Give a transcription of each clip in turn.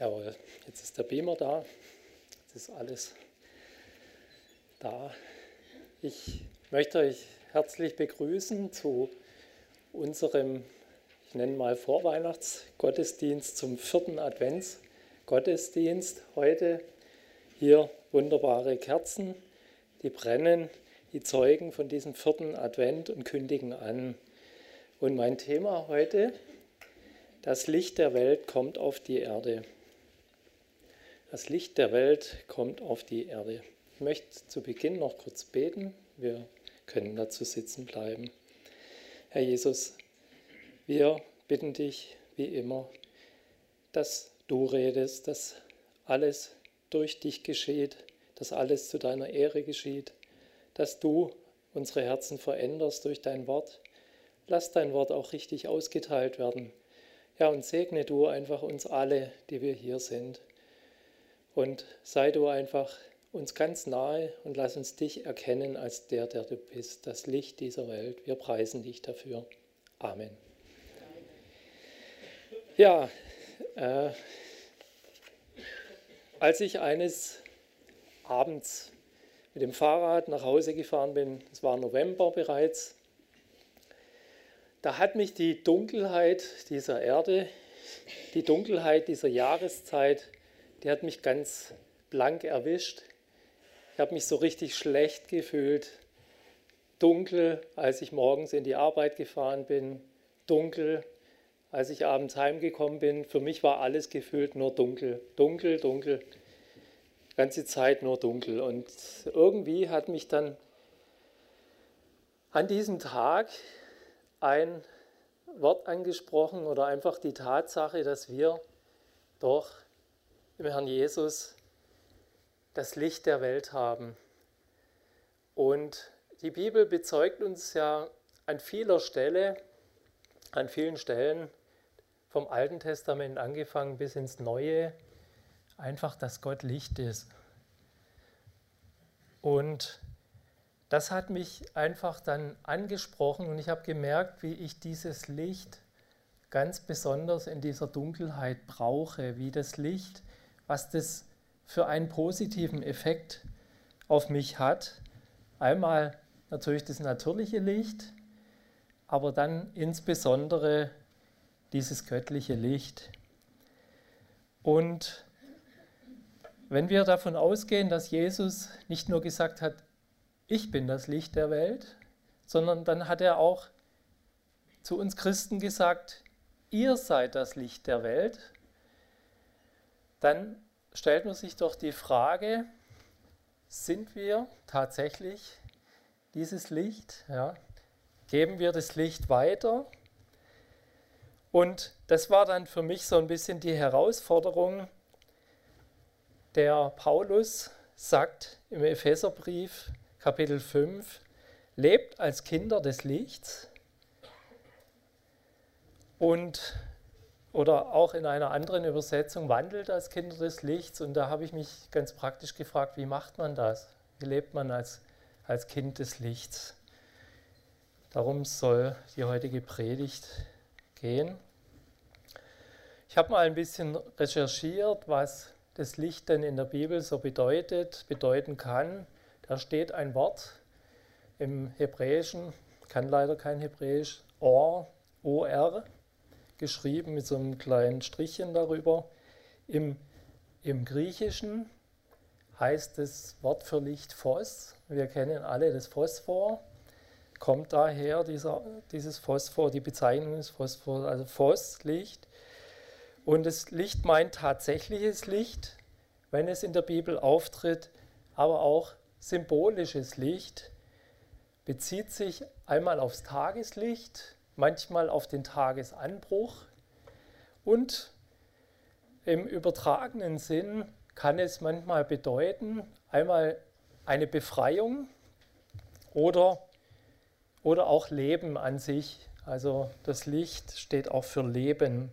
Jawohl, jetzt ist der Beamer da. Jetzt ist alles da. Ich möchte euch herzlich begrüßen zu unserem, ich nenne mal Vorweihnachtsgottesdienst zum vierten Adventsgottesdienst. Heute hier wunderbare Kerzen, die brennen, die zeugen von diesem vierten Advent und kündigen an. Und mein Thema heute, das Licht der Welt kommt auf die Erde. Das Licht der Welt kommt auf die Erde. Ich möchte zu Beginn noch kurz beten. Wir können dazu sitzen bleiben. Herr Jesus, wir bitten dich wie immer, dass du redest, dass alles durch dich geschieht, dass alles zu deiner Ehre geschieht, dass du unsere Herzen veränderst durch dein Wort. Lass dein Wort auch richtig ausgeteilt werden. Ja, und segne du einfach uns alle, die wir hier sind. Und sei du einfach uns ganz nahe und lass uns dich erkennen als der, der du bist, das Licht dieser Welt. Wir preisen dich dafür. Amen. Ja, äh, als ich eines Abends mit dem Fahrrad nach Hause gefahren bin, es war November bereits, da hat mich die Dunkelheit dieser Erde, die Dunkelheit dieser Jahreszeit die hat mich ganz blank erwischt. Ich habe mich so richtig schlecht gefühlt. Dunkel, als ich morgens in die Arbeit gefahren bin. Dunkel, als ich abends heimgekommen bin. Für mich war alles gefühlt nur dunkel. Dunkel, dunkel. Die ganze Zeit nur dunkel. Und irgendwie hat mich dann an diesem Tag ein Wort angesprochen oder einfach die Tatsache, dass wir doch im Herrn Jesus das Licht der Welt haben. Und die Bibel bezeugt uns ja an vieler Stelle, an vielen Stellen, vom Alten Testament angefangen bis ins Neue, einfach, dass Gott Licht ist. Und das hat mich einfach dann angesprochen und ich habe gemerkt, wie ich dieses Licht ganz besonders in dieser Dunkelheit brauche, wie das Licht was das für einen positiven Effekt auf mich hat. Einmal natürlich das natürliche Licht, aber dann insbesondere dieses göttliche Licht. Und wenn wir davon ausgehen, dass Jesus nicht nur gesagt hat, ich bin das Licht der Welt, sondern dann hat er auch zu uns Christen gesagt, ihr seid das Licht der Welt, dann stellt man sich doch die Frage, sind wir tatsächlich dieses Licht? Ja? Geben wir das Licht weiter? Und das war dann für mich so ein bisschen die Herausforderung. Der Paulus sagt im Epheserbrief Kapitel 5, lebt als Kinder des Lichts und oder auch in einer anderen Übersetzung wandelt als Kinder des Lichts. Und da habe ich mich ganz praktisch gefragt, wie macht man das? Wie lebt man als, als Kind des Lichts? Darum soll die heutige Predigt gehen. Ich habe mal ein bisschen recherchiert, was das Licht denn in der Bibel so bedeutet, bedeuten kann. Da steht ein Wort im Hebräischen, kann leider kein Hebräisch, Or, O-R, geschrieben mit so einem kleinen Strichchen darüber. Im, im Griechischen heißt das Wort für Licht Phos. Wir kennen alle das Phosphor. Kommt daher dieser, dieses Phosphor, die Bezeichnung des Phosphor, also Phos, Licht. Und das Licht meint tatsächliches Licht, wenn es in der Bibel auftritt, aber auch symbolisches Licht bezieht sich einmal aufs Tageslicht, manchmal auf den Tagesanbruch und im übertragenen Sinn kann es manchmal bedeuten, einmal eine Befreiung oder, oder auch Leben an sich. Also das Licht steht auch für Leben.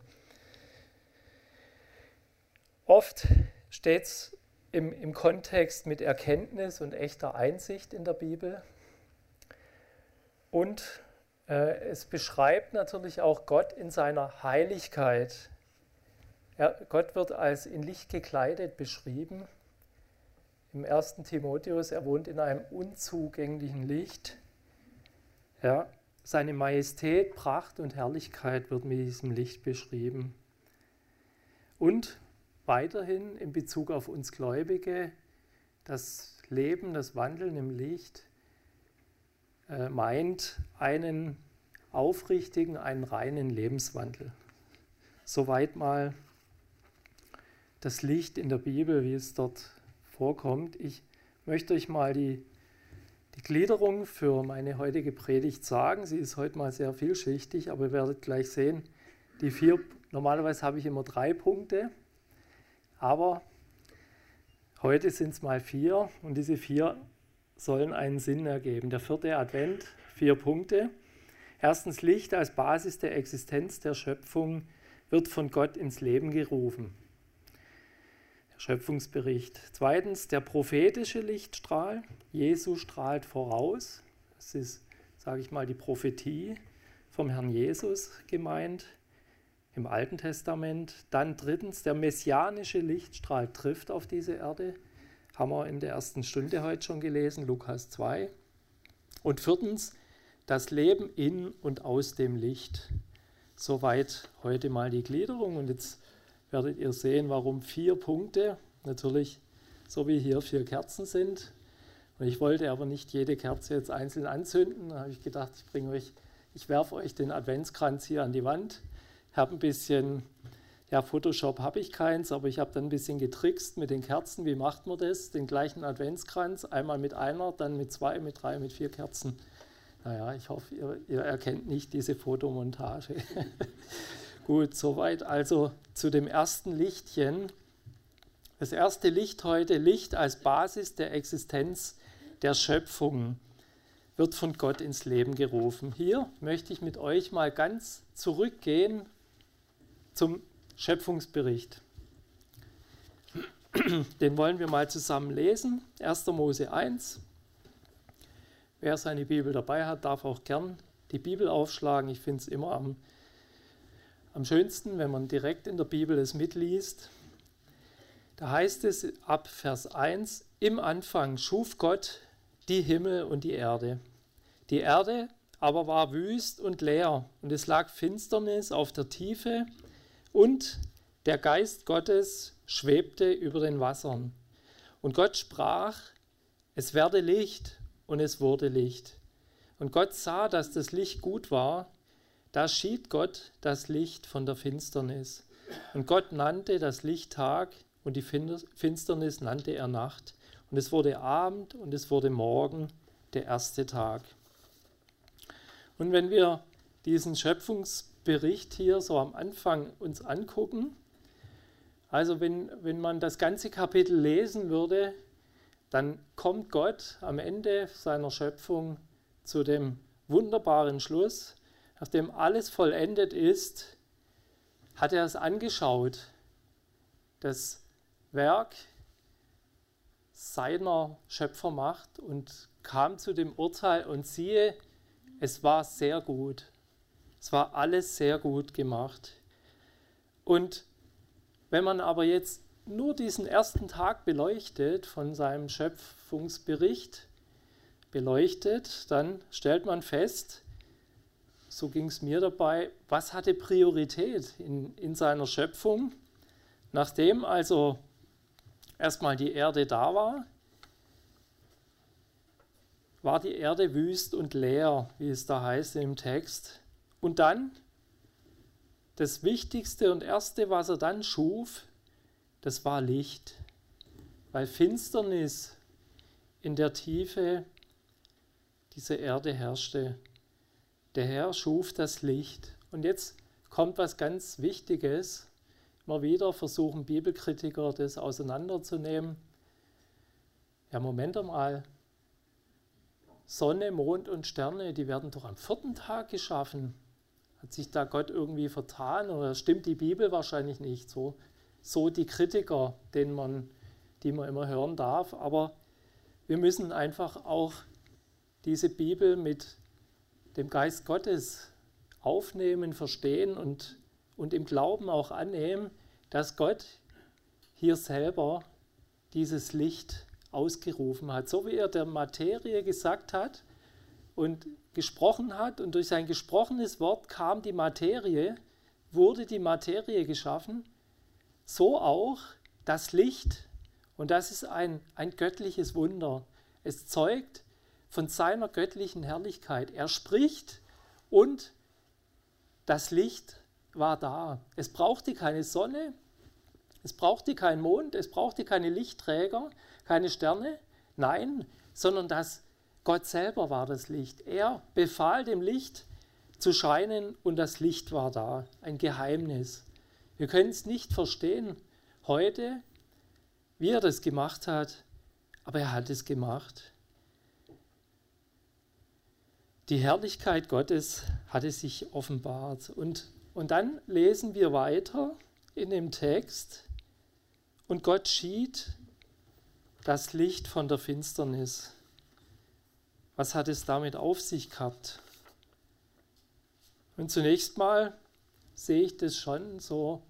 Oft steht es im, im Kontext mit Erkenntnis und echter Einsicht in der Bibel. Und es beschreibt natürlich auch Gott in seiner Heiligkeit. Er, Gott wird als in Licht gekleidet beschrieben. Im ersten Timotheus, er wohnt in einem unzugänglichen Licht. Ja, seine Majestät, Pracht und Herrlichkeit wird mit diesem Licht beschrieben. Und weiterhin in Bezug auf uns Gläubige, das Leben, das Wandeln im Licht äh, meint einen aufrichtigen, einen reinen Lebenswandel. Soweit mal das Licht in der Bibel, wie es dort vorkommt. Ich möchte euch mal die, die Gliederung für meine heutige Predigt sagen. Sie ist heute mal sehr vielschichtig, aber ihr werdet gleich sehen, die vier, normalerweise habe ich immer drei Punkte, aber heute sind es mal vier und diese vier sollen einen Sinn ergeben. Der vierte Advent, vier Punkte. Erstens, Licht als Basis der Existenz der Schöpfung wird von Gott ins Leben gerufen. Der Schöpfungsbericht. Zweitens, der prophetische Lichtstrahl. Jesus strahlt voraus. Das ist, sage ich mal, die Prophetie vom Herrn Jesus gemeint im Alten Testament. Dann drittens, der messianische Lichtstrahl trifft auf diese Erde. Haben wir in der ersten Stunde heute schon gelesen, Lukas 2. Und viertens, das Leben in und aus dem Licht. Soweit heute mal die Gliederung. Und jetzt werdet ihr sehen, warum vier Punkte. Natürlich, so wie hier vier Kerzen sind. Und ich wollte aber nicht jede Kerze jetzt einzeln anzünden. Da habe ich gedacht, ich bringe euch, ich werfe euch den Adventskranz hier an die Wand. Habe ein bisschen ja, Photoshop habe ich keins, aber ich habe dann ein bisschen getrickst mit den Kerzen. Wie macht man das? Den gleichen Adventskranz, einmal mit einer, dann mit zwei, mit drei, mit vier Kerzen. Naja, ich hoffe, ihr, ihr erkennt nicht diese Fotomontage. Gut, soweit also zu dem ersten Lichtchen. Das erste Licht heute, Licht als Basis der Existenz der Schöpfung, wird von Gott ins Leben gerufen. Hier möchte ich mit euch mal ganz zurückgehen zum Schöpfungsbericht. Den wollen wir mal zusammen lesen. 1. Mose 1. Wer seine Bibel dabei hat, darf auch gern die Bibel aufschlagen. Ich finde es immer am, am schönsten, wenn man direkt in der Bibel es mitliest. Da heißt es ab Vers 1, im Anfang schuf Gott die Himmel und die Erde. Die Erde aber war wüst und leer und es lag Finsternis auf der Tiefe und der Geist Gottes schwebte über den Wassern. Und Gott sprach, es werde Licht, und es wurde Licht. Und Gott sah, dass das Licht gut war. Da schied Gott das Licht von der Finsternis. Und Gott nannte das Licht Tag, und die Finsternis nannte er Nacht. Und es wurde Abend, und es wurde Morgen, der erste Tag. Und wenn wir diesen Schöpfungs Bericht hier so am Anfang uns angucken. Also wenn, wenn man das ganze Kapitel lesen würde, dann kommt Gott am Ende seiner Schöpfung zu dem wunderbaren Schluss, nachdem alles vollendet ist, hat er es angeschaut, das Werk seiner Schöpfermacht und kam zu dem Urteil und siehe, es war sehr gut. Es war alles sehr gut gemacht. Und wenn man aber jetzt nur diesen ersten Tag beleuchtet von seinem Schöpfungsbericht, beleuchtet, dann stellt man fest, so ging es mir dabei, was hatte Priorität in, in seiner Schöpfung, nachdem also erstmal die Erde da war, war die Erde wüst und leer, wie es da heißt im Text. Und dann, das Wichtigste und Erste, was er dann schuf, das war Licht. Weil Finsternis in der Tiefe dieser Erde herrschte. Der Herr schuf das Licht. Und jetzt kommt was ganz Wichtiges. Immer wieder versuchen Bibelkritiker das auseinanderzunehmen. Ja, Moment einmal. Sonne, Mond und Sterne, die werden doch am vierten Tag geschaffen. Hat sich da Gott irgendwie vertan oder stimmt die Bibel wahrscheinlich nicht so? So die Kritiker, denen man, die man immer hören darf. Aber wir müssen einfach auch diese Bibel mit dem Geist Gottes aufnehmen, verstehen und, und im Glauben auch annehmen, dass Gott hier selber dieses Licht ausgerufen hat. So wie er der Materie gesagt hat und gesprochen hat und durch sein gesprochenes Wort kam die Materie, wurde die Materie geschaffen, so auch das Licht. Und das ist ein, ein göttliches Wunder. Es zeugt von seiner göttlichen Herrlichkeit. Er spricht und das Licht war da. Es brauchte keine Sonne, es brauchte keinen Mond, es brauchte keine Lichtträger, keine Sterne. Nein, sondern das Gott selber war das Licht. Er befahl dem Licht zu scheinen und das Licht war da. Ein Geheimnis. Wir können es nicht verstehen heute, wie er das gemacht hat, aber er hat es gemacht. Die Herrlichkeit Gottes hatte sich offenbart. Und, und dann lesen wir weiter in dem Text, und Gott schied das Licht von der Finsternis. Was hat es damit auf sich gehabt? Und zunächst mal sehe ich das schon so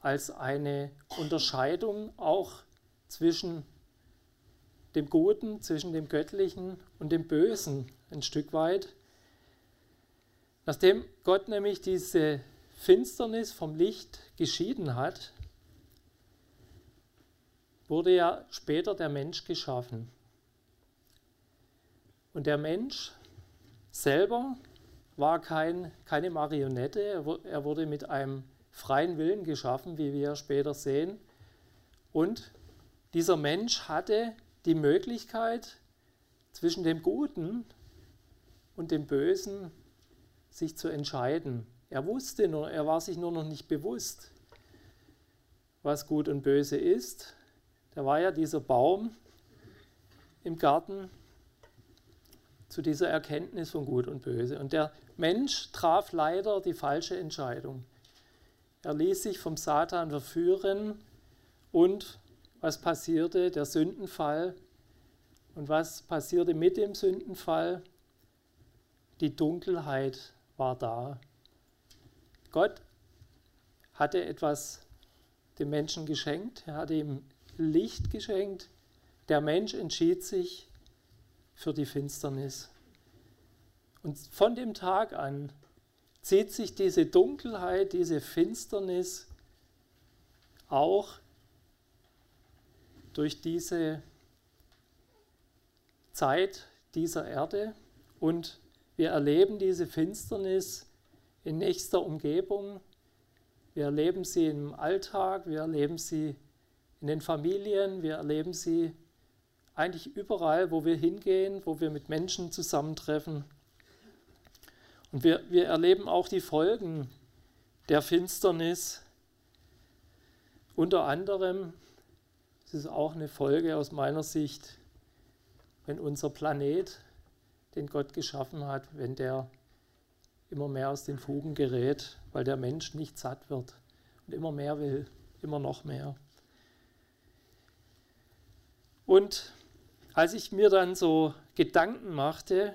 als eine Unterscheidung auch zwischen dem Guten, zwischen dem Göttlichen und dem Bösen ein Stück weit. Nachdem Gott nämlich diese Finsternis vom Licht geschieden hat, wurde ja später der Mensch geschaffen. Und der Mensch selber war kein, keine Marionette, er wurde mit einem freien Willen geschaffen, wie wir später sehen. Und dieser Mensch hatte die Möglichkeit, zwischen dem Guten und dem Bösen sich zu entscheiden. Er wusste nur, er war sich nur noch nicht bewusst, was gut und böse ist. Da war ja dieser Baum im Garten zu dieser Erkenntnis von Gut und Böse. Und der Mensch traf leider die falsche Entscheidung. Er ließ sich vom Satan verführen und was passierte? Der Sündenfall. Und was passierte mit dem Sündenfall? Die Dunkelheit war da. Gott hatte etwas dem Menschen geschenkt, er hatte ihm Licht geschenkt. Der Mensch entschied sich für die Finsternis. Und von dem Tag an zieht sich diese Dunkelheit, diese Finsternis auch durch diese Zeit dieser Erde und wir erleben diese Finsternis in nächster Umgebung. Wir erleben sie im Alltag, wir erleben sie in den Familien, wir erleben sie eigentlich überall, wo wir hingehen, wo wir mit Menschen zusammentreffen. Und wir, wir erleben auch die Folgen der Finsternis. Unter anderem, das ist auch eine Folge aus meiner Sicht, wenn unser Planet, den Gott geschaffen hat, wenn der immer mehr aus den Fugen gerät, weil der Mensch nicht satt wird und immer mehr will, immer noch mehr. Und als ich mir dann so Gedanken machte,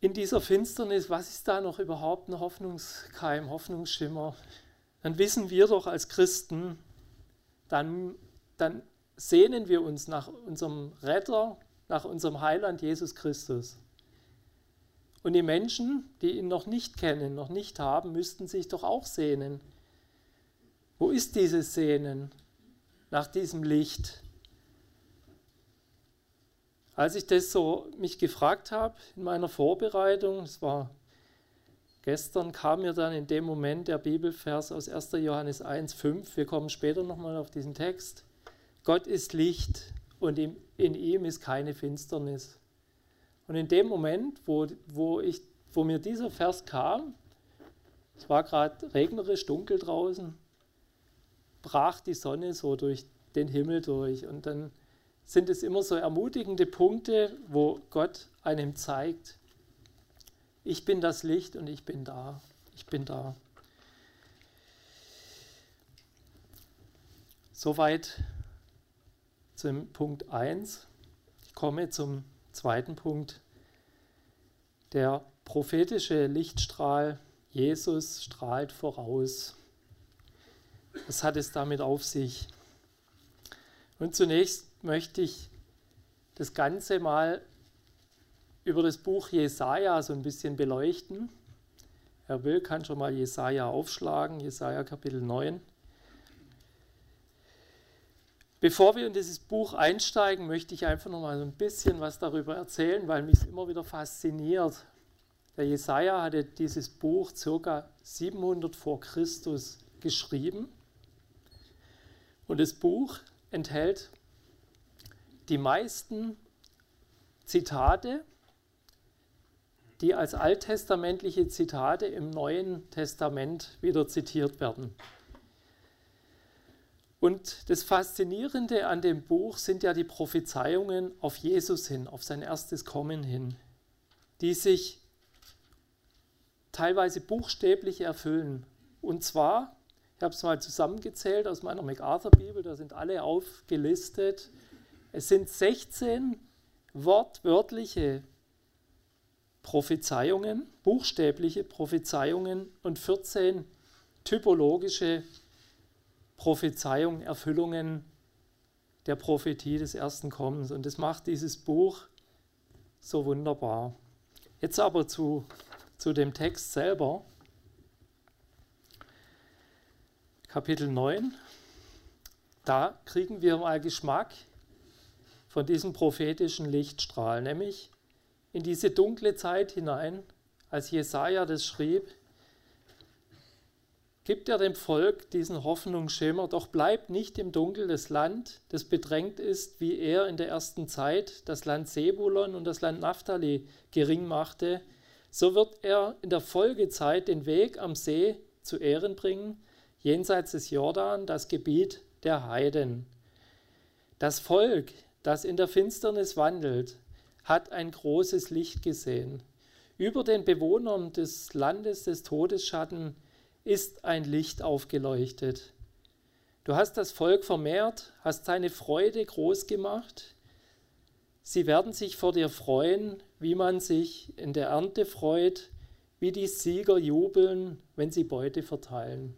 in dieser Finsternis, was ist da noch überhaupt ein Hoffnungskeim, Hoffnungsschimmer, dann wissen wir doch als Christen, dann, dann sehnen wir uns nach unserem Retter, nach unserem Heiland Jesus Christus. Und die Menschen, die ihn noch nicht kennen, noch nicht haben, müssten sich doch auch sehnen. Wo ist dieses Sehnen nach diesem Licht? Als ich das so mich gefragt habe in meiner Vorbereitung, es war gestern, kam mir dann in dem Moment der Bibelvers aus 1. Johannes 1,5. Wir kommen später nochmal auf diesen Text. Gott ist Licht und in, ihm ist keine Finsternis. Und in dem Moment, wo, wo, ich, wo mir dieser Vers kam, es war gerade regnerisch dunkel draußen, brach die Sonne so durch den Himmel durch. Und dann sind es immer so ermutigende Punkte, wo Gott einem zeigt, ich bin das Licht und ich bin da. Ich bin da. Soweit zum Punkt 1. Ich komme zum zweiten Punkt. Der prophetische Lichtstrahl Jesus strahlt voraus. Was hat es damit auf sich? Und zunächst möchte ich das Ganze mal über das Buch Jesaja so ein bisschen beleuchten. Wer will, kann schon mal Jesaja aufschlagen, Jesaja Kapitel 9. Bevor wir in dieses Buch einsteigen, möchte ich einfach noch mal so ein bisschen was darüber erzählen, weil mich immer wieder fasziniert. Der Jesaja hatte dieses Buch ca. 700 vor Christus geschrieben. Und das Buch enthält die meisten Zitate die als alttestamentliche Zitate im Neuen Testament wieder zitiert werden. Und das Faszinierende an dem Buch sind ja die Prophezeiungen auf Jesus hin, auf sein erstes Kommen hin, die sich teilweise buchstäblich erfüllen. Und zwar, ich habe es mal zusammengezählt aus meiner MacArthur-Bibel, da sind alle aufgelistet. Es sind 16 wortwörtliche Prophezeiungen, buchstäbliche Prophezeiungen und 14 typologische Prophezeiungen, Erfüllungen der Prophetie des ersten Kommens. Und das macht dieses Buch so wunderbar. Jetzt aber zu, zu dem Text selber. Kapitel 9. Da kriegen wir mal Geschmack von diesem prophetischen Lichtstrahl, nämlich in diese dunkle Zeit hinein, als Jesaja das schrieb, gibt er dem Volk diesen Hoffnungsschimmer, doch bleibt nicht im Dunkel das Land, das bedrängt ist, wie er in der ersten Zeit das Land Sebulon und das Land Naphtali gering machte, so wird er in der Folgezeit den Weg am See zu Ehren bringen, jenseits des Jordan, das Gebiet der Heiden. Das Volk, das in der Finsternis wandelt, hat ein großes Licht gesehen. Über den Bewohnern des Landes des Todesschatten ist ein Licht aufgeleuchtet. Du hast das Volk vermehrt, hast seine Freude groß gemacht. Sie werden sich vor dir freuen, wie man sich in der Ernte freut, wie die Sieger jubeln, wenn sie Beute verteilen.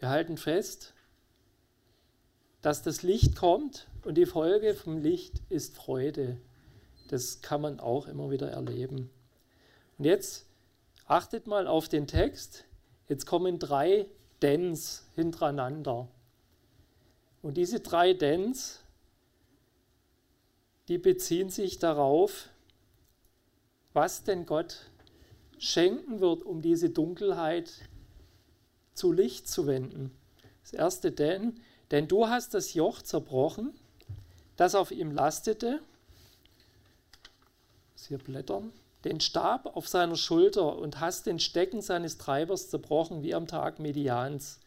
Wir halten fest, dass das Licht kommt und die Folge vom Licht ist Freude. Das kann man auch immer wieder erleben. Und jetzt achtet mal auf den Text. Jetzt kommen drei Dens hintereinander. Und diese drei Dens, die beziehen sich darauf, was denn Gott schenken wird, um diese Dunkelheit zu Licht zu wenden. Das erste denn, denn du hast das Joch zerbrochen, das auf ihm lastete, hier blättern, den Stab auf seiner Schulter und hast den Stecken seines Treibers zerbrochen wie am Tag Medians.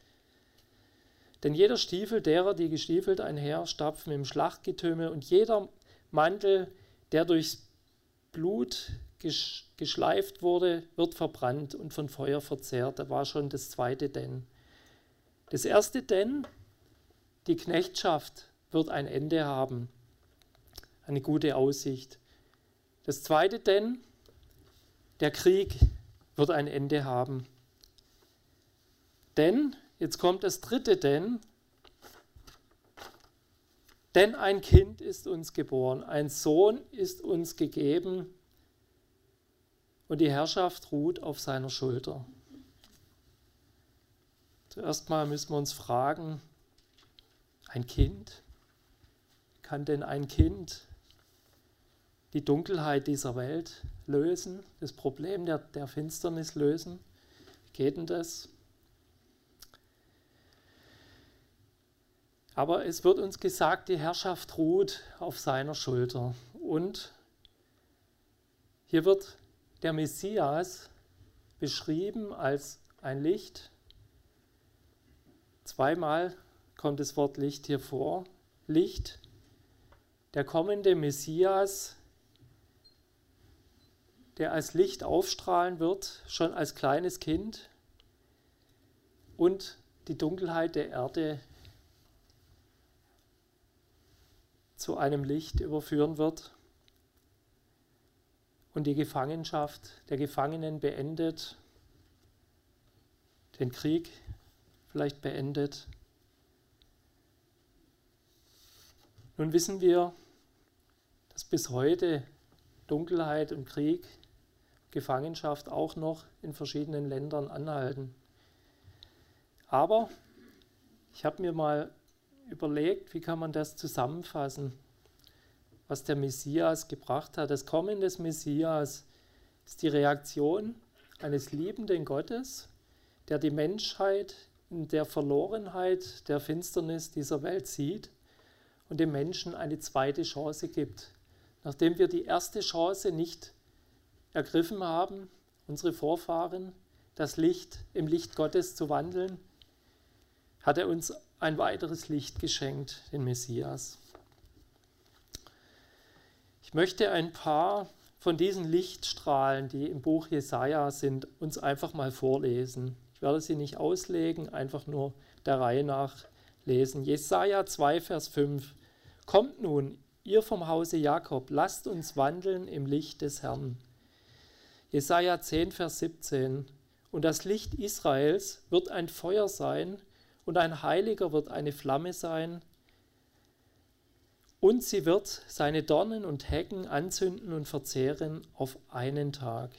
Denn jeder Stiefel derer, die gestiefelt einher stapfen im Schlachtgetümmel und jeder Mantel, der durchs Blut geschleift wurde, wird verbrannt und von Feuer verzehrt. Da war schon das zweite Denn. Das erste Denn, die Knechtschaft wird ein Ende haben, eine gute Aussicht. Das zweite denn, der Krieg wird ein Ende haben. Denn, jetzt kommt das dritte denn, denn ein Kind ist uns geboren, ein Sohn ist uns gegeben und die Herrschaft ruht auf seiner Schulter. Zuerst mal müssen wir uns fragen, ein Kind? Kann denn ein Kind die Dunkelheit dieser Welt lösen, das Problem der, der Finsternis lösen? Geht denn das? Aber es wird uns gesagt, die Herrschaft ruht auf seiner Schulter. Und hier wird der Messias beschrieben als ein Licht. Zweimal kommt das Wort Licht hier vor. Licht. Der kommende Messias der als Licht aufstrahlen wird, schon als kleines Kind und die Dunkelheit der Erde zu einem Licht überführen wird und die Gefangenschaft der Gefangenen beendet den Krieg vielleicht beendet. Nun wissen wir, dass bis heute Dunkelheit und Krieg, Gefangenschaft auch noch in verschiedenen Ländern anhalten. Aber ich habe mir mal überlegt, wie kann man das zusammenfassen, was der Messias gebracht hat. Das Kommen des Messias ist die Reaktion eines liebenden Gottes, der die Menschheit in der Verlorenheit, der Finsternis dieser Welt sieht und dem Menschen eine zweite Chance gibt. Nachdem wir die erste Chance nicht ergriffen haben, unsere Vorfahren, das Licht im Licht Gottes zu wandeln, hat er uns ein weiteres Licht geschenkt, den Messias. Ich möchte ein paar von diesen Lichtstrahlen, die im Buch Jesaja sind, uns einfach mal vorlesen. Ich werde sie nicht auslegen, einfach nur der Reihe nach lesen. Jesaja 2, Vers 5. Kommt nun, ihr vom Hause Jakob, lasst uns wandeln im Licht des Herrn. Jesaja 10, Vers 17. Und das Licht Israels wird ein Feuer sein, und ein Heiliger wird eine Flamme sein, und sie wird seine Dornen und Hecken anzünden und verzehren auf einen Tag.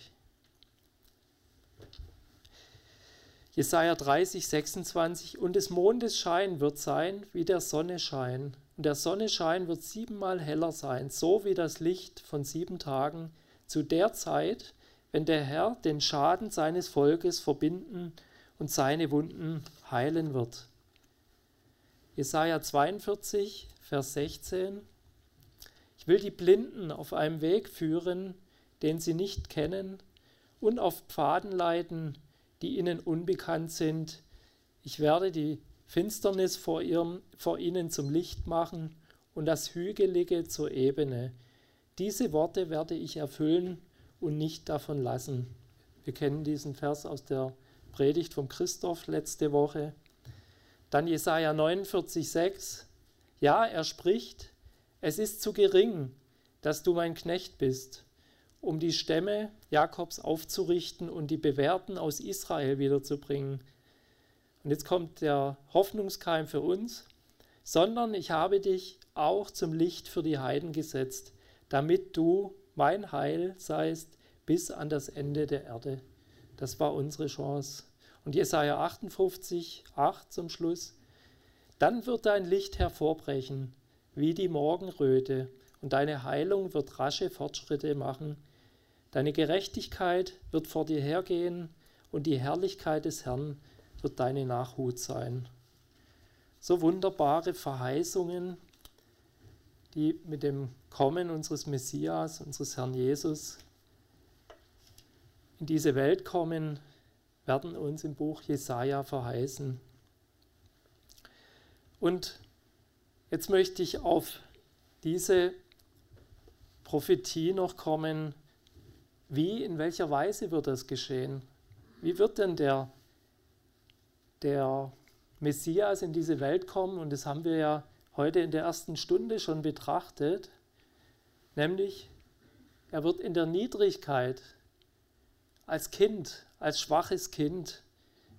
Jesaja 30, 26 Und des Mondes Schein wird sein wie der Sonne Schein. Und der Sonne Schein wird siebenmal heller sein, so wie das Licht von sieben Tagen, zu der Zeit, wenn der Herr den Schaden seines Volkes verbinden und seine Wunden heilen wird. Jesaja 42, Vers 16. Ich will die Blinden auf einem Weg führen, den sie nicht kennen, und auf Pfaden leiten, die ihnen unbekannt sind. Ich werde die Finsternis vor, ihrem, vor ihnen zum Licht machen und das Hügelige zur Ebene. Diese Worte werde ich erfüllen und nicht davon lassen. Wir kennen diesen Vers aus der Predigt vom Christoph letzte Woche. Dann Jesaja 49,6. Ja, er spricht, es ist zu gering, dass du mein Knecht bist, um die Stämme Jakobs aufzurichten und die Bewährten aus Israel wiederzubringen. Und jetzt kommt der Hoffnungskeim für uns, sondern ich habe dich auch zum Licht für die Heiden gesetzt, damit du mein Heil seist bis an das Ende der Erde. Das war unsere Chance. Und Jesaja 58, 8 zum Schluss. Dann wird dein Licht hervorbrechen, wie die Morgenröte, und deine Heilung wird rasche Fortschritte machen. Deine Gerechtigkeit wird vor dir hergehen, und die Herrlichkeit des Herrn wird deine Nachhut sein. So wunderbare Verheißungen, die mit dem Kommen unseres Messias, unseres Herrn Jesus, in diese Welt kommen, werden uns im Buch Jesaja verheißen. Und jetzt möchte ich auf diese Prophetie noch kommen. Wie, in welcher Weise wird das geschehen? Wie wird denn der, der Messias in diese Welt kommen? Und das haben wir ja heute in der ersten Stunde schon betrachtet. Nämlich, er wird in der Niedrigkeit als Kind als schwaches Kind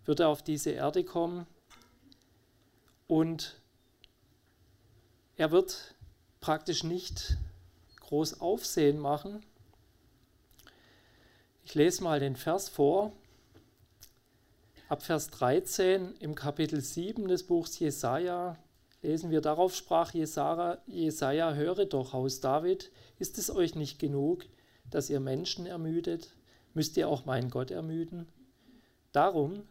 wird er auf diese Erde kommen und er wird praktisch nicht groß Aufsehen machen. Ich lese mal den Vers vor. Ab Vers 13 im Kapitel 7 des Buchs Jesaja lesen wir: Darauf sprach Jesaja, Jesaja: Höre doch, Haus David, ist es euch nicht genug, dass ihr Menschen ermüdet? müsst ihr auch meinen Gott ermüden? Darum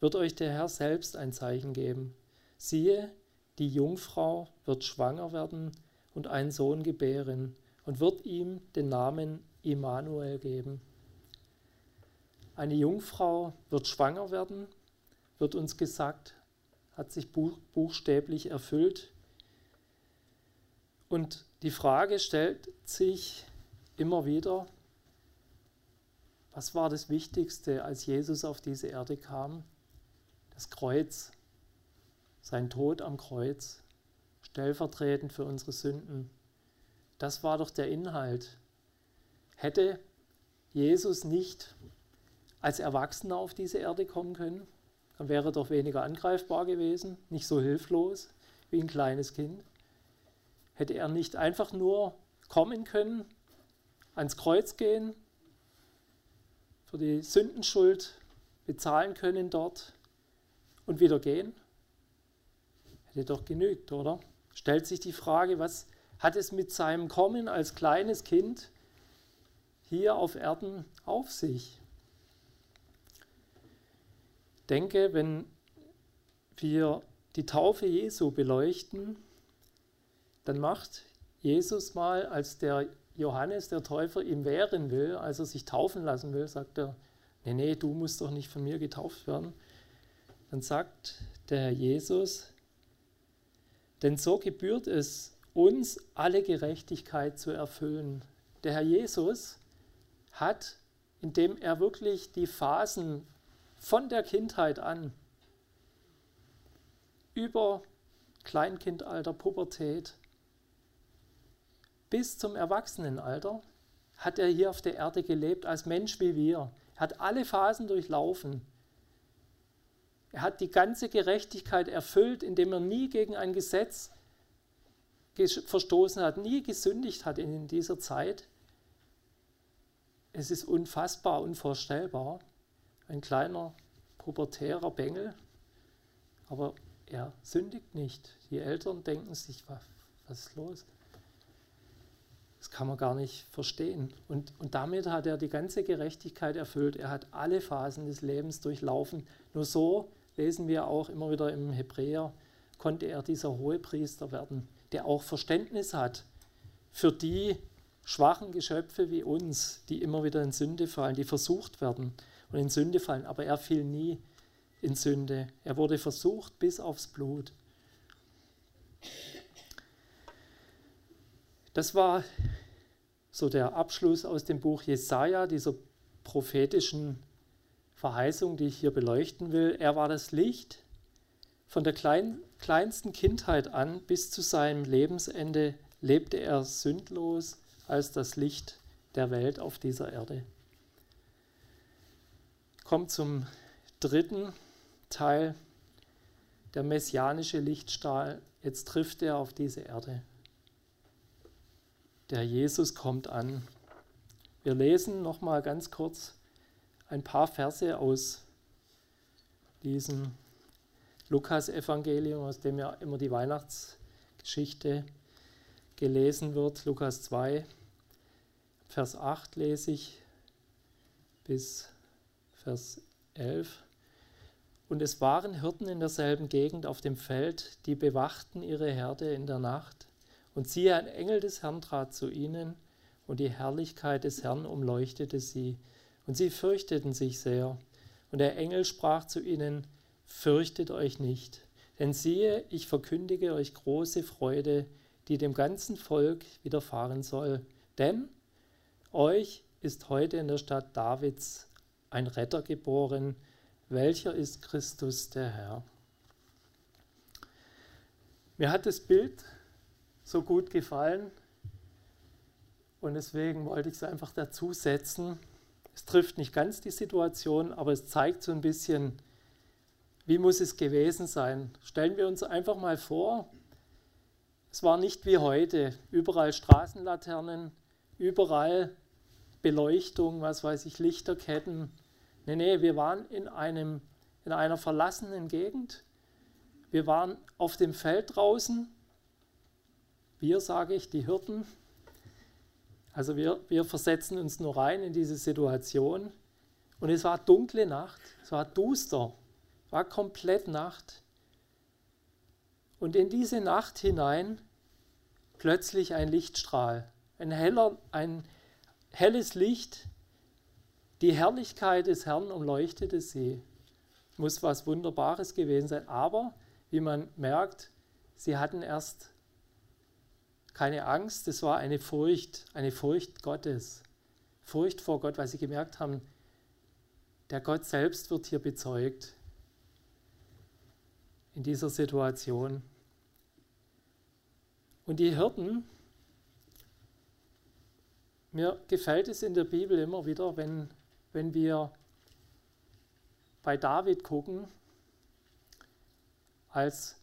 wird euch der Herr selbst ein Zeichen geben. Siehe, die Jungfrau wird schwanger werden und einen Sohn gebären und wird ihm den Namen Immanuel geben. Eine Jungfrau wird schwanger werden, wird uns gesagt, hat sich buchstäblich erfüllt. Und die Frage stellt sich immer wieder, was war das Wichtigste, als Jesus auf diese Erde kam? Das Kreuz, sein Tod am Kreuz, stellvertretend für unsere Sünden. Das war doch der Inhalt. Hätte Jesus nicht als Erwachsener auf diese Erde kommen können? dann wäre er doch weniger angreifbar gewesen, nicht so hilflos wie ein kleines Kind. Hätte er nicht einfach nur kommen können, ans Kreuz gehen, für die Sündenschuld bezahlen können dort und wieder gehen? Hätte doch genügt, oder? Stellt sich die Frage, was hat es mit seinem Kommen als kleines Kind hier auf Erden auf sich? Denke, wenn wir die Taufe Jesu beleuchten, dann macht Jesus mal, als der Johannes, der Täufer, ihm wehren will, als er sich taufen lassen will, sagt er, nee, nee, du musst doch nicht von mir getauft werden. Dann sagt der Herr Jesus, denn so gebührt es uns, alle Gerechtigkeit zu erfüllen. Der Herr Jesus hat, indem er wirklich die Phasen von der Kindheit an über Kleinkindalter, Pubertät bis zum Erwachsenenalter hat er hier auf der Erde gelebt als Mensch wie wir. Er hat alle Phasen durchlaufen. Er hat die ganze Gerechtigkeit erfüllt, indem er nie gegen ein Gesetz verstoßen hat, nie gesündigt hat in dieser Zeit. Es ist unfassbar, unvorstellbar. Ein kleiner pubertärer Bengel, aber er sündigt nicht. Die Eltern denken sich, was, ist los? Das kann man gar nicht verstehen. Und, und damit hat er die ganze Gerechtigkeit erfüllt. Er hat alle Phasen des Lebens durchlaufen. Nur so, lesen wir auch immer wieder im Hebräer, konnte er dieser Hohepriester werden, der auch Verständnis hat für die schwachen Geschöpfe wie uns, die immer wieder in Sünde fallen, die versucht werden und in Sünde fallen. Aber er fiel nie in Sünde. Er wurde versucht bis aufs Blut. Das war so der Abschluss aus dem Buch Jesaja, dieser prophetischen Verheißung, die ich hier beleuchten will. Er war das Licht von der klein, kleinsten Kindheit an bis zu seinem Lebensende lebte er sündlos als das Licht der Welt auf dieser Erde. Kommt zum dritten Teil, der messianische Lichtstrahl. Jetzt trifft er auf diese Erde. Der Jesus kommt an. Wir lesen noch mal ganz kurz ein paar Verse aus diesem Lukas-Evangelium, aus dem ja immer die Weihnachtsgeschichte gelesen wird. Lukas 2, Vers 8 lese ich bis Vers 11. Und es waren Hirten in derselben Gegend auf dem Feld, die bewachten ihre Herde in der Nacht. Und siehe, ein Engel des Herrn trat zu ihnen, und die Herrlichkeit des Herrn umleuchtete sie, und sie fürchteten sich sehr. Und der Engel sprach zu ihnen, Fürchtet euch nicht, denn siehe, ich verkündige euch große Freude, die dem ganzen Volk widerfahren soll. Denn euch ist heute in der Stadt Davids ein Retter geboren, welcher ist Christus der Herr. Mir hat das Bild so gut gefallen. Und deswegen wollte ich es einfach dazu setzen. Es trifft nicht ganz die Situation, aber es zeigt so ein bisschen, wie muss es gewesen sein. Stellen wir uns einfach mal vor, es war nicht wie heute, überall Straßenlaternen, überall Beleuchtung, was weiß ich, Lichterketten. Nee, nee, wir waren in, einem, in einer verlassenen Gegend. Wir waren auf dem Feld draußen wir, sage ich, die Hirten, also wir, wir versetzen uns nur rein in diese Situation. Und es war dunkle Nacht, es war duster, war komplett Nacht. Und in diese Nacht hinein plötzlich ein Lichtstrahl, ein, heller, ein helles Licht, die Herrlichkeit des Herrn umleuchtete sie. Muss was Wunderbares gewesen sein, aber wie man merkt, sie hatten erst keine Angst, es war eine Furcht, eine Furcht Gottes. Furcht vor Gott, weil sie gemerkt haben, der Gott selbst wird hier bezeugt in dieser Situation. Und die Hirten, mir gefällt es in der Bibel immer wieder, wenn, wenn wir bei David gucken, als,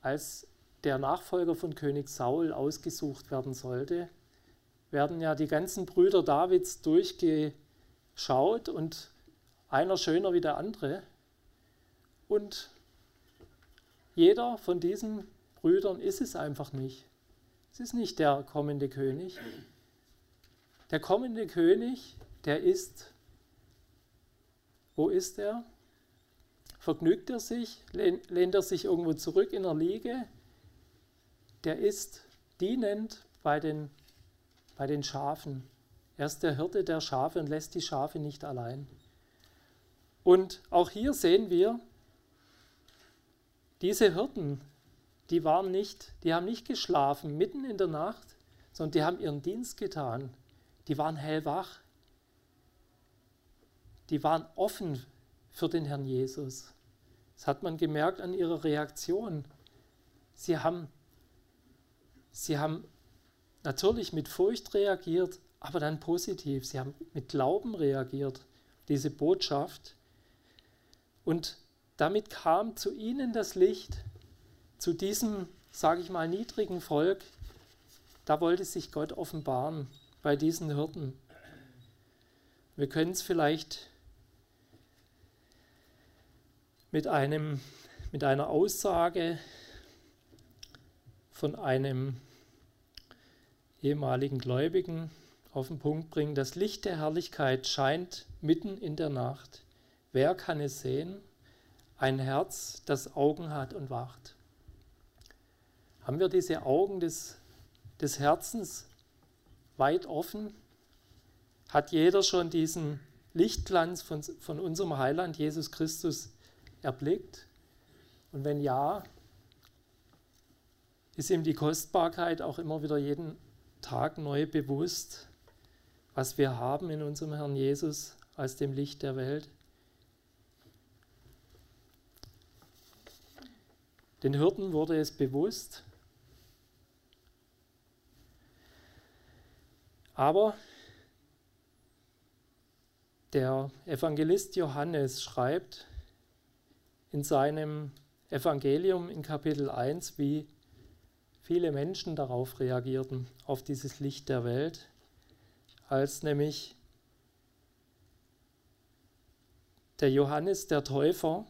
als der Nachfolger von König Saul ausgesucht werden sollte, werden ja die ganzen Brüder Davids durchgeschaut und einer schöner wie der andere. Und jeder von diesen Brüdern ist es einfach nicht. Es ist nicht der kommende König. Der kommende König, der ist, wo ist er? Vergnügt er sich? Lehnt er sich irgendwo zurück in der Liege? Der ist dienend bei den, bei den Schafen. Er ist der Hirte der Schafe und lässt die Schafe nicht allein. Und auch hier sehen wir, diese Hirten, die waren nicht, die haben nicht geschlafen mitten in der Nacht, sondern die haben ihren Dienst getan. Die waren hellwach. Die waren offen für den Herrn Jesus. Das hat man gemerkt an ihrer Reaktion. Sie haben, sie haben natürlich mit Furcht reagiert, aber dann positiv. Sie haben mit Glauben reagiert, diese Botschaft. Und damit kam zu ihnen das Licht, zu diesem, sage ich mal, niedrigen Volk. Da wollte sich Gott offenbaren bei diesen Hirten. Wir können es vielleicht mit, einem, mit einer Aussage von einem ehemaligen Gläubigen auf den Punkt bringen. Das Licht der Herrlichkeit scheint mitten in der Nacht. Wer kann es sehen? Ein Herz, das Augen hat und wacht. Haben wir diese Augen des, des Herzens weit offen? Hat jeder schon diesen Lichtglanz von, von unserem Heiland Jesus Christus erblickt? Und wenn ja, ist ihm die Kostbarkeit auch immer wieder jeden Tag neu bewusst, was wir haben in unserem Herrn Jesus als dem Licht der Welt? Den Hirten wurde es bewusst, aber der Evangelist Johannes schreibt, in seinem Evangelium in Kapitel 1, wie viele Menschen darauf reagierten, auf dieses Licht der Welt, als nämlich der Johannes der Täufer,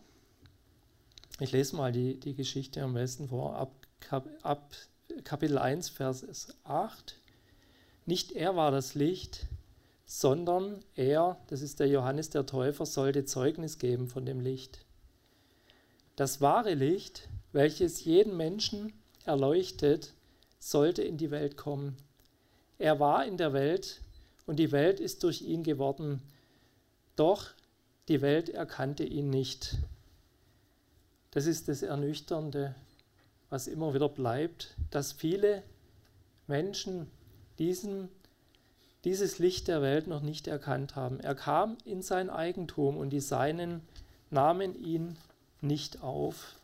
ich lese mal die, die Geschichte am besten vor, ab, ab Kapitel 1, Vers 8, nicht er war das Licht, sondern er, das ist der Johannes der Täufer, sollte Zeugnis geben von dem Licht. Das wahre Licht, welches jeden Menschen erleuchtet, sollte in die Welt kommen. Er war in der Welt und die Welt ist durch ihn geworden, doch die Welt erkannte ihn nicht. Das ist das Ernüchternde, was immer wieder bleibt, dass viele Menschen diesen, dieses Licht der Welt noch nicht erkannt haben. Er kam in sein Eigentum und die Seinen nahmen ihn nicht auf.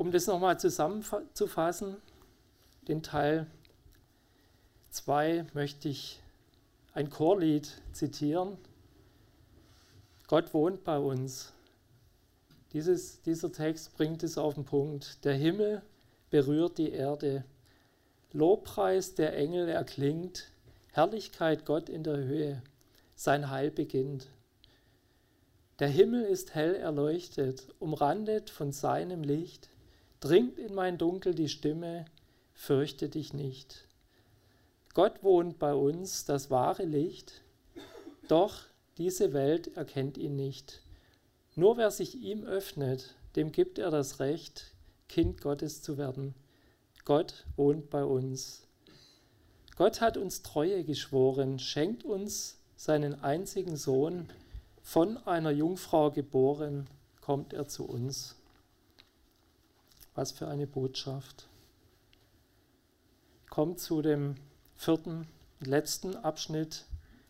Um das nochmal zusammenzufassen, den Teil 2 möchte ich ein Chorlied zitieren. Gott wohnt bei uns. Dieses, dieser Text bringt es auf den Punkt. Der Himmel berührt die Erde. Lobpreis der Engel erklingt. Herrlichkeit Gott in der Höhe. Sein Heil beginnt. Der Himmel ist hell erleuchtet, umrandet von seinem Licht, dringt in mein Dunkel die Stimme, fürchte dich nicht. Gott wohnt bei uns, das wahre Licht, doch diese Welt erkennt ihn nicht. Nur wer sich ihm öffnet, dem gibt er das Recht, Kind Gottes zu werden. Gott wohnt bei uns. Gott hat uns Treue geschworen, schenkt uns seinen einzigen Sohn, von einer Jungfrau geboren, kommt er zu uns. Was für eine Botschaft. Kommt zu dem vierten und letzten Abschnitt,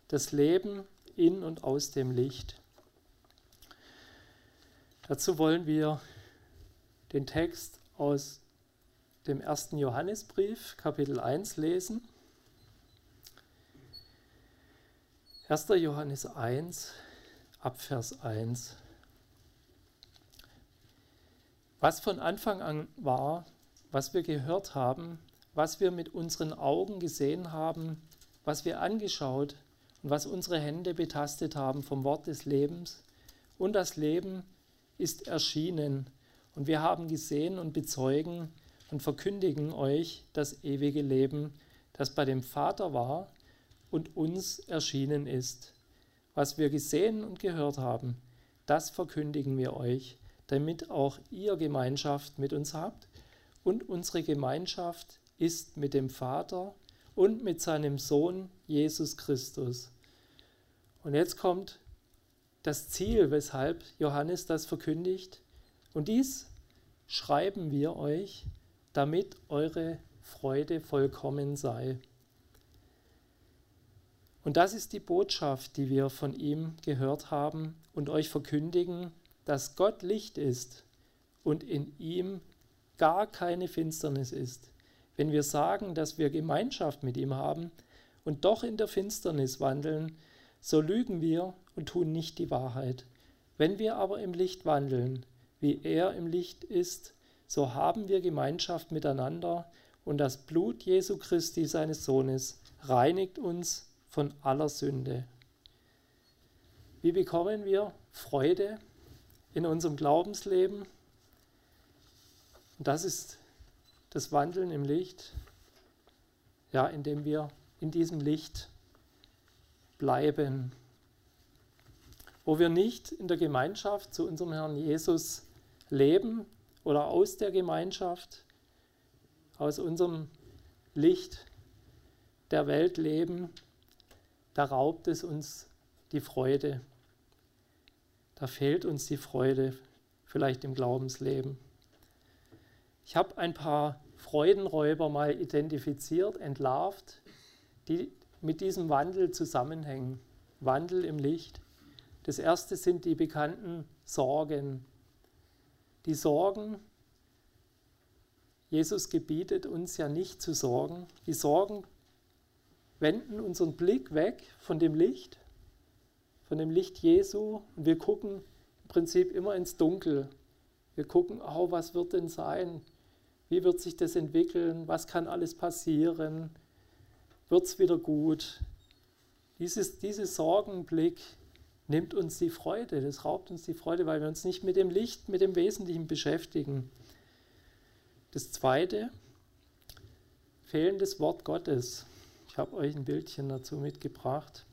das Leben in und aus dem Licht. Dazu wollen wir den Text aus dem ersten Johannesbrief, Kapitel 1, lesen. 1. Johannes 1, ab Vers 1. Was von Anfang an war, was wir gehört haben, was wir mit unseren Augen gesehen haben, was wir angeschaut und was unsere Hände betastet haben vom Wort des Lebens. Und das Leben ist erschienen und wir haben gesehen und bezeugen und verkündigen euch das ewige Leben, das bei dem Vater war und uns erschienen ist. Was wir gesehen und gehört haben, das verkündigen wir euch, damit auch ihr Gemeinschaft mit uns habt. Und unsere Gemeinschaft ist mit dem Vater und mit seinem Sohn Jesus Christus. Und jetzt kommt das Ziel, weshalb Johannes das verkündigt. Und dies schreiben wir euch, damit eure Freude vollkommen sei. Und das ist die Botschaft, die wir von ihm gehört haben und euch verkündigen, dass Gott Licht ist und in ihm gar keine Finsternis ist. Wenn wir sagen, dass wir Gemeinschaft mit ihm haben und doch in der Finsternis wandeln, so lügen wir und tun nicht die Wahrheit. Wenn wir aber im Licht wandeln, wie er im Licht ist, so haben wir Gemeinschaft miteinander und das Blut Jesu Christi, seines Sohnes, reinigt uns von aller Sünde. Wie bekommen wir Freude in unserem Glaubensleben? Und das ist das Wandeln im Licht, ja, indem wir in diesem Licht bleiben, wo wir nicht in der Gemeinschaft zu unserem Herrn Jesus leben oder aus der Gemeinschaft, aus unserem Licht der Welt leben, da raubt es uns die Freude. Da fehlt uns die Freude, vielleicht im Glaubensleben. Ich habe ein paar Freudenräuber mal identifiziert, entlarvt, die mit diesem Wandel zusammenhängen. Wandel im Licht. Das erste sind die bekannten Sorgen. Die Sorgen, Jesus gebietet uns ja nicht zu sorgen. Die Sorgen wenden unseren Blick weg von dem Licht, von dem Licht Jesu und wir gucken im Prinzip immer ins Dunkel. Wir gucken, oh, was wird denn sein? Wie wird sich das entwickeln? Was kann alles passieren? Wird es wieder gut? Dieses, dieser Sorgenblick nimmt uns die Freude, das raubt uns die Freude, weil wir uns nicht mit dem Licht, mit dem Wesentlichen beschäftigen. Das Zweite, fehlendes Wort Gottes. Ich habe euch ein Bildchen dazu mitgebracht.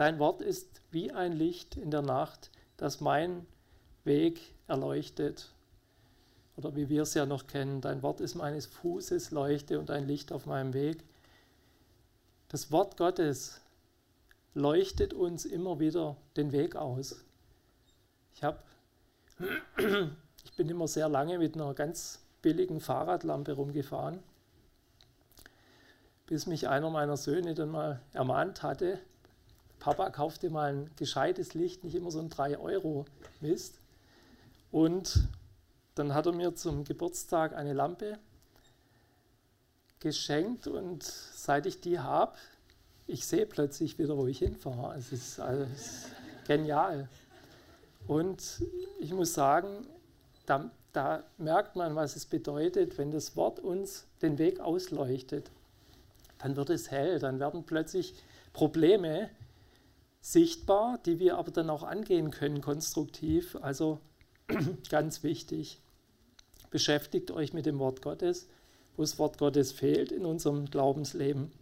Dein Wort ist wie ein Licht in der Nacht, das mein Weg erleuchtet. Oder wie wir es ja noch kennen, dein Wort ist meines Fußes Leuchte und ein Licht auf meinem Weg. Das Wort Gottes leuchtet uns immer wieder den Weg aus. Ich, hab, ich bin immer sehr lange mit einer ganz billigen Fahrradlampe rumgefahren bis mich einer meiner Söhne dann mal ermahnt hatte, Papa, kauf dir mal ein gescheites Licht, nicht immer so ein 3-Euro-Mist. Und dann hat er mir zum Geburtstag eine Lampe geschenkt und seit ich die habe, ich sehe plötzlich wieder, wo ich hinfahre. Es ist alles genial. Und ich muss sagen, da, da merkt man, was es bedeutet, wenn das Wort uns den Weg ausleuchtet dann wird es hell, dann werden plötzlich Probleme sichtbar, die wir aber dann auch angehen können, konstruktiv. Also ganz wichtig, beschäftigt euch mit dem Wort Gottes. Wo das Wort Gottes fehlt in unserem Glaubensleben,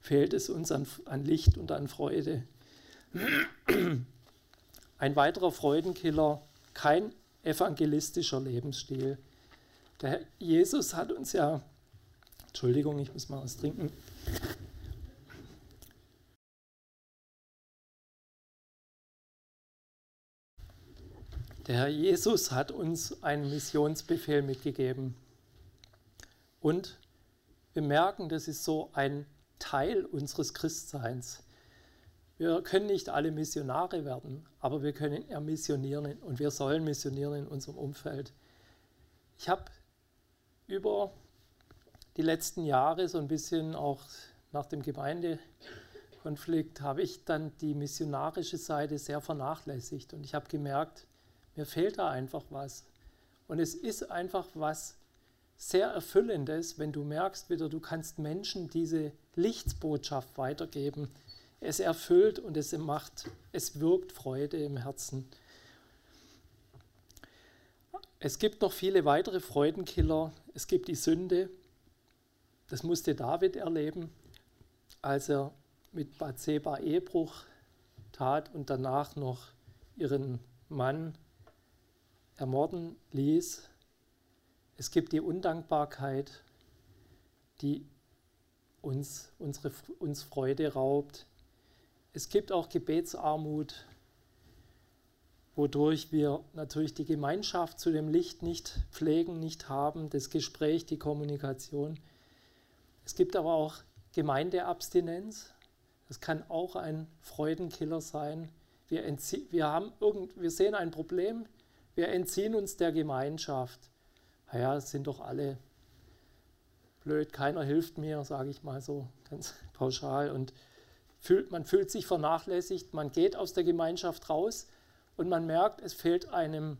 fehlt es uns an, an Licht und an Freude. Ein weiterer Freudenkiller, kein evangelistischer Lebensstil. Der Jesus hat uns ja Entschuldigung, ich muss mal was trinken. Der Herr Jesus hat uns einen Missionsbefehl mitgegeben. Und wir merken, das ist so ein Teil unseres Christseins. Wir können nicht alle Missionare werden, aber wir können missionieren und wir sollen missionieren in unserem Umfeld. Ich habe über die letzten Jahre so ein bisschen auch nach dem Gemeinde Konflikt habe ich dann die missionarische Seite sehr vernachlässigt und ich habe gemerkt, mir fehlt da einfach was. Und es ist einfach was sehr Erfüllendes, wenn du merkst wieder, du kannst Menschen diese Lichtsbotschaft weitergeben. Es erfüllt und es macht, es wirkt Freude im Herzen. Es gibt noch viele weitere Freudenkiller. Es gibt die Sünde. Das musste David erleben, als er mit Bathseba Ehebruch tat und danach noch ihren Mann ermorden ließ. Es gibt die Undankbarkeit, die uns, unsere, uns Freude raubt. Es gibt auch Gebetsarmut, wodurch wir natürlich die Gemeinschaft zu dem Licht nicht pflegen, nicht haben, das Gespräch, die Kommunikation. Es gibt aber auch Gemeindeabstinenz. Das kann auch ein Freudenkiller sein. Wir, wir, haben irgend, wir sehen ein Problem, wir entziehen uns der Gemeinschaft. Naja, es sind doch alle blöd, keiner hilft mir, sage ich mal so ganz pauschal. Und fühlt, man fühlt sich vernachlässigt, man geht aus der Gemeinschaft raus und man merkt, es fehlt einem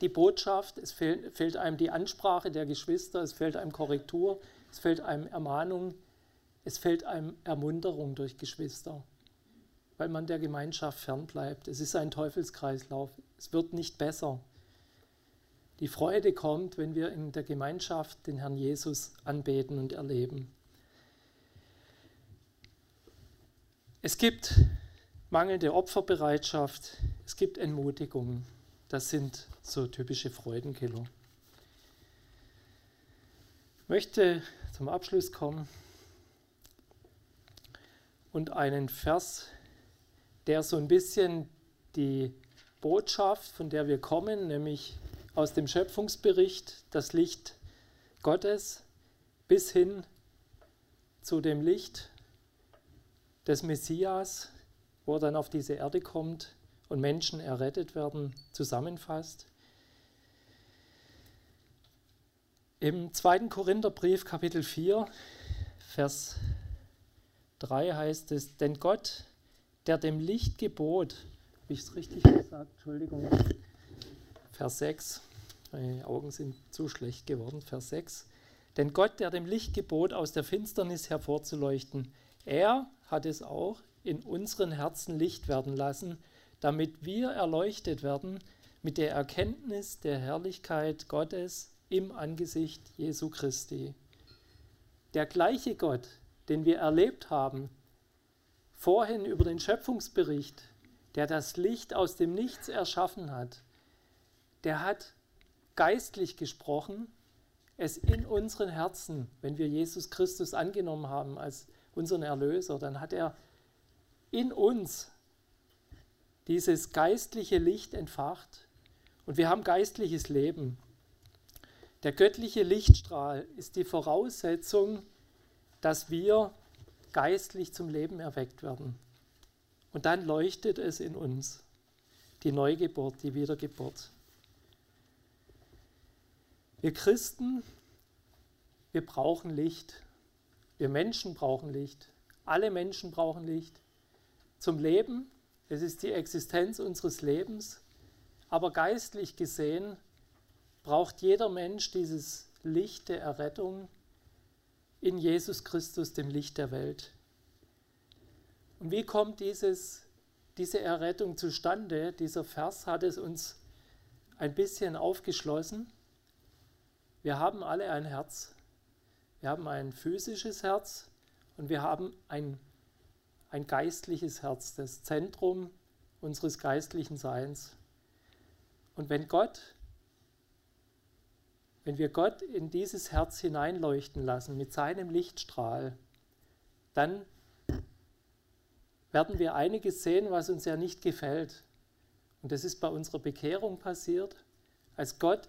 die Botschaft, es fehlt, fehlt einem die Ansprache der Geschwister, es fehlt einem Korrektur, es fehlt einem Ermahnung, es fehlt einem Ermunterung durch Geschwister, weil man der Gemeinschaft fernbleibt. Es ist ein Teufelskreislauf, es wird nicht besser. Die Freude kommt, wenn wir in der Gemeinschaft den Herrn Jesus anbeten und erleben. Es gibt mangelnde Opferbereitschaft, es gibt Entmutigung. Das sind so typische Freudenkiller. Ich möchte zum Abschluss kommen und einen Vers, der so ein bisschen die Botschaft, von der wir kommen, nämlich aus dem Schöpfungsbericht, das Licht Gottes, bis hin zu dem Licht des Messias, wo er dann auf diese Erde kommt und Menschen errettet werden, zusammenfasst. Im 2. Korintherbrief Kapitel 4, Vers 3 heißt es, denn Gott, der dem Licht gebot, habe ich es richtig gesagt, Entschuldigung, Vers 6, meine Augen sind zu schlecht geworden. Vers 6. Denn Gott, der dem Licht gebot, aus der Finsternis hervorzuleuchten, er hat es auch in unseren Herzen Licht werden lassen, damit wir erleuchtet werden mit der Erkenntnis der Herrlichkeit Gottes im Angesicht Jesu Christi. Der gleiche Gott, den wir erlebt haben, vorhin über den Schöpfungsbericht, der das Licht aus dem Nichts erschaffen hat, der hat geistlich gesprochen, es in unseren Herzen, wenn wir Jesus Christus angenommen haben als unseren Erlöser, dann hat er in uns dieses geistliche Licht entfacht und wir haben geistliches Leben. Der göttliche Lichtstrahl ist die Voraussetzung, dass wir geistlich zum Leben erweckt werden. Und dann leuchtet es in uns, die Neugeburt, die Wiedergeburt. Wir Christen, wir brauchen Licht. Wir Menschen brauchen Licht. Alle Menschen brauchen Licht. Zum Leben, es ist die Existenz unseres Lebens. Aber geistlich gesehen braucht jeder Mensch dieses Licht der Errettung in Jesus Christus, dem Licht der Welt. Und wie kommt dieses, diese Errettung zustande? Dieser Vers hat es uns ein bisschen aufgeschlossen. Wir haben alle ein Herz. Wir haben ein physisches Herz und wir haben ein, ein geistliches Herz, das Zentrum unseres geistlichen Seins. Und wenn Gott, wenn wir Gott in dieses Herz hineinleuchten lassen mit seinem Lichtstrahl, dann werden wir einiges sehen, was uns ja nicht gefällt. Und das ist bei unserer Bekehrung passiert, als Gott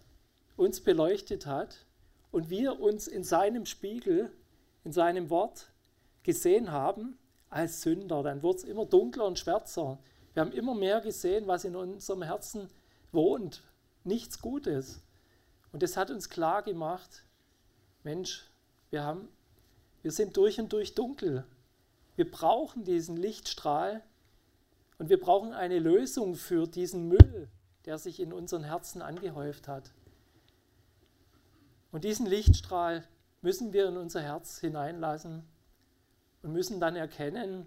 uns beleuchtet hat und wir uns in seinem Spiegel, in seinem Wort gesehen haben als Sünder, dann wurde es immer dunkler und schwärzer. Wir haben immer mehr gesehen, was in unserem Herzen wohnt. Nichts Gutes. Und das hat uns klar gemacht, Mensch, wir, haben, wir sind durch und durch dunkel. Wir brauchen diesen Lichtstrahl und wir brauchen eine Lösung für diesen Müll, der sich in unseren Herzen angehäuft hat. Und diesen Lichtstrahl müssen wir in unser Herz hineinlassen und müssen dann erkennen,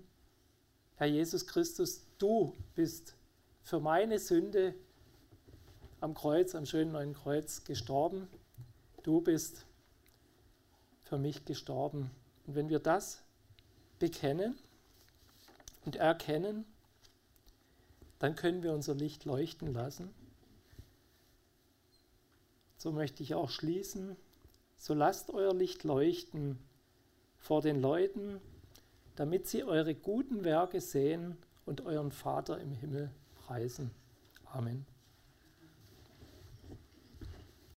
Herr Jesus Christus, du bist für meine Sünde am Kreuz, am schönen neuen Kreuz gestorben. Du bist für mich gestorben. Und wenn wir das bekennen und erkennen, dann können wir unser Licht leuchten lassen. So möchte ich auch schließen. So lasst euer Licht leuchten vor den Leuten, damit sie eure guten Werke sehen und euren Vater im Himmel preisen. Amen.